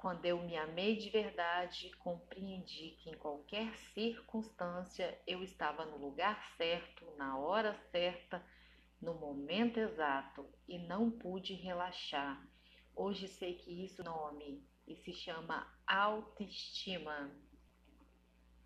Quando eu me amei de verdade, compreendi que em qualquer circunstância eu estava no lugar certo, na hora certa, no momento exato e não pude relaxar. Hoje sei que isso é nome e se chama autoestima.